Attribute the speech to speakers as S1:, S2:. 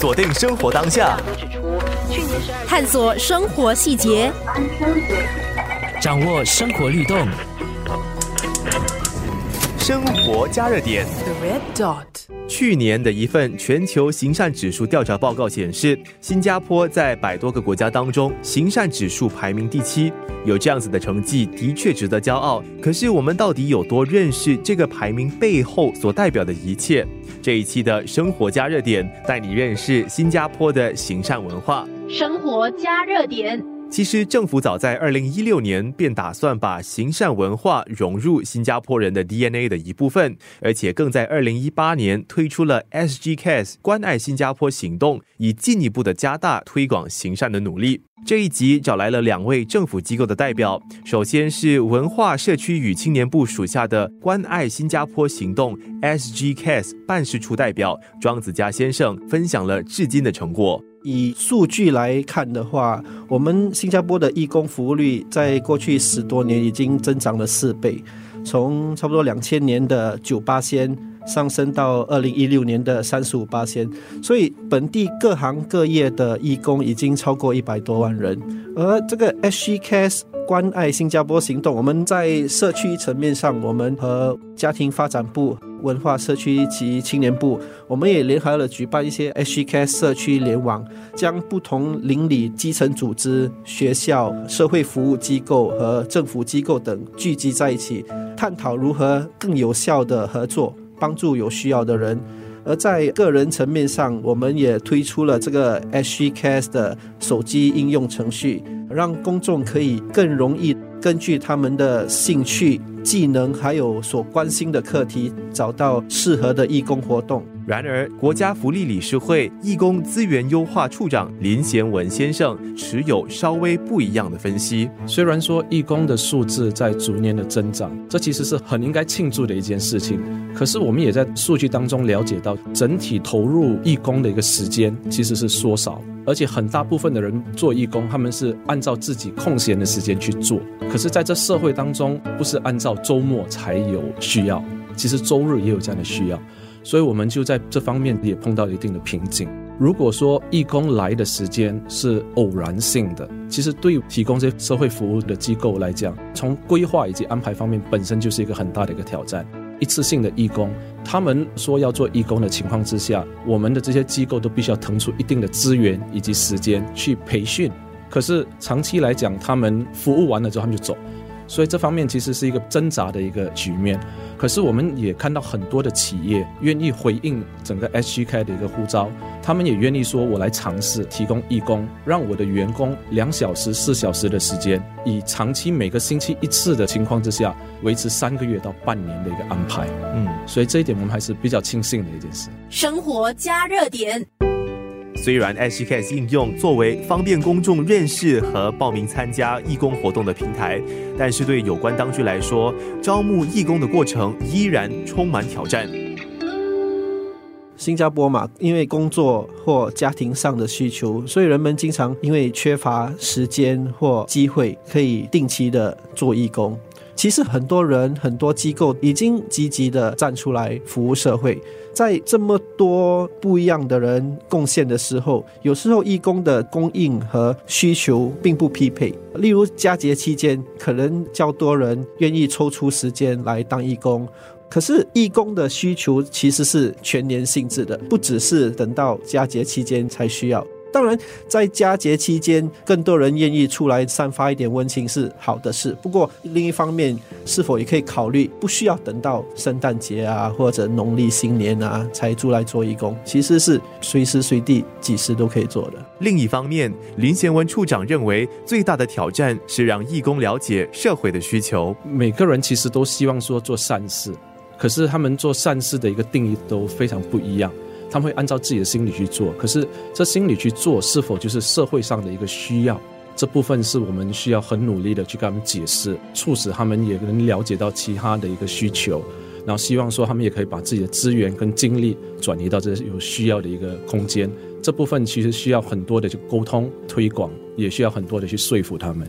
S1: 锁定生活当下，
S2: 探索生活细节，
S3: 掌握生活律动。
S1: 生活加热点。
S4: The red dot.
S1: 去年的一份全球行善指数调查报告显示，新加坡在百多个国家当中，行善指数排名第七。有这样子的成绩，的确值得骄傲。可是，我们到底有多认识这个排名背后所代表的一切？这一期的生活加热点，带你认识新加坡的行善文化。
S2: 生活加热点。
S1: 其实，政府早在二零一六年便打算把行善文化融入新加坡人的 DNA 的一部分，而且更在二零一八年推出了 SG Cares 关爱新加坡行动，以进一步的加大推广行善的努力。这一集找来了两位政府机构的代表，首先是文化社区与青年部属下的关爱新加坡行动 SG Cares 办事处代表庄子嘉先生分享了至今的成果。
S5: 以数据来看的话，我们新加坡的义工服务率在过去十多年已经增长了四倍，从差不多两千年的九八仙上升到二零一六年的三十五八仙，所以本地各行各业的义工已经超过一百多万人。而这个 SG Cares 关爱新加坡行动，我们在社区层面上，我们和家庭发展部。文化社区及青年部，我们也联合了举办一些 HKS 社区联网，将不同邻里基层组织、学校、社会服务机构和政府机构等聚集在一起，探讨如何更有效的合作，帮助有需要的人。而在个人层面上，我们也推出了这个 HKS 的手机应用程序，让公众可以更容易根据他们的兴趣。技能还有所关心的课题，找到适合的义工活动。
S1: 然而，国家福利理事会义工资源优化处长林贤文先生持有稍微不一样的分析。
S6: 虽然说义工的数字在逐年的增长，这其实是很应该庆祝的一件事情。可是，我们也在数据当中了解到，整体投入义工的一个时间其实是缩少。而且很大部分的人做义工，他们是按照自己空闲的时间去做。可是，在这社会当中，不是按照周末才有需要，其实周日也有这样的需要。所以，我们就在这方面也碰到一定的瓶颈。如果说义工来的时间是偶然性的，其实对提供这些社会服务的机构来讲，从规划以及安排方面本身就是一个很大的一个挑战。一次性的义工，他们说要做义工的情况之下，我们的这些机构都必须要腾出一定的资源以及时间去培训。可是长期来讲，他们服务完了之后他们就走，所以这方面其实是一个挣扎的一个局面。可是我们也看到很多的企业愿意回应整个 SGK 的一个呼召，他们也愿意说，我来尝试提供义工，让我的员工两小时、四小时的时间，以长期每个星期一次的情况之下，维持三个月到半年的一个安排。嗯，所以这一点我们还是比较庆幸的一件事。
S2: 生活加热点。
S1: 虽然 SGCase 应用作为方便公众认识和报名参加义工活动的平台，但是对有关当局来说，招募义工的过程依然充满挑战。
S5: 新加坡嘛，因为工作或家庭上的需求，所以人们经常因为缺乏时间或机会，可以定期的做义工。其实很多人、很多机构已经积极的站出来服务社会。在这么多不一样的人贡献的时候，有时候义工的供应和需求并不匹配。例如佳节期间，可能较多人愿意抽出时间来当义工。可是义工的需求其实是全年性质的，不只是等到佳节期间才需要。当然，在佳节期间，更多人愿意出来散发一点温情是好的事。不过，另一方面，是否也可以考虑不需要等到圣诞节啊，或者农历新年啊才出来做义工？其实是随时随地、几时都可以做的。
S1: 另一方面，林贤文处长认为，最大的挑战是让义工了解社会的需求。
S6: 每个人其实都希望说做善事，可是他们做善事的一个定义都非常不一样。他们会按照自己的心理去做，可是这心理去做是否就是社会上的一个需要？这部分是我们需要很努力的去跟他们解释，促使他们也能了解到其他的一个需求，然后希望说他们也可以把自己的资源跟精力转移到这有需要的一个空间。这部分其实需要很多的去沟通推广，也需要很多的去说服他们。